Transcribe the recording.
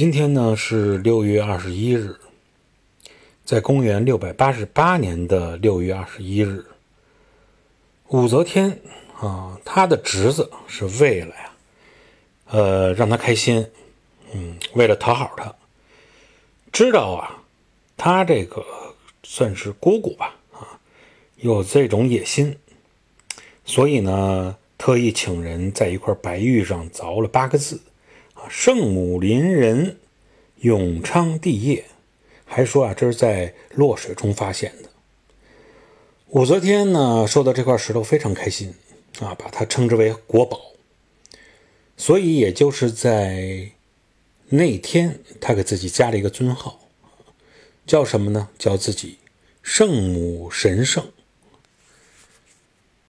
今天呢是六月二十一日，在公元六百八十八年的六月二十一日，武则天啊，她的侄子是为了呀，呃，让她开心，嗯，为了讨好她，知道啊，他这个算是姑姑吧，啊，有这种野心，所以呢，特意请人在一块白玉上凿了八个字。圣母临人，永昌帝业，还说啊，这是在洛水中发现的。武则天呢，收到这块石头非常开心啊，把它称之为国宝。所以，也就是在那天，他给自己加了一个尊号，叫什么呢？叫自己圣母神圣。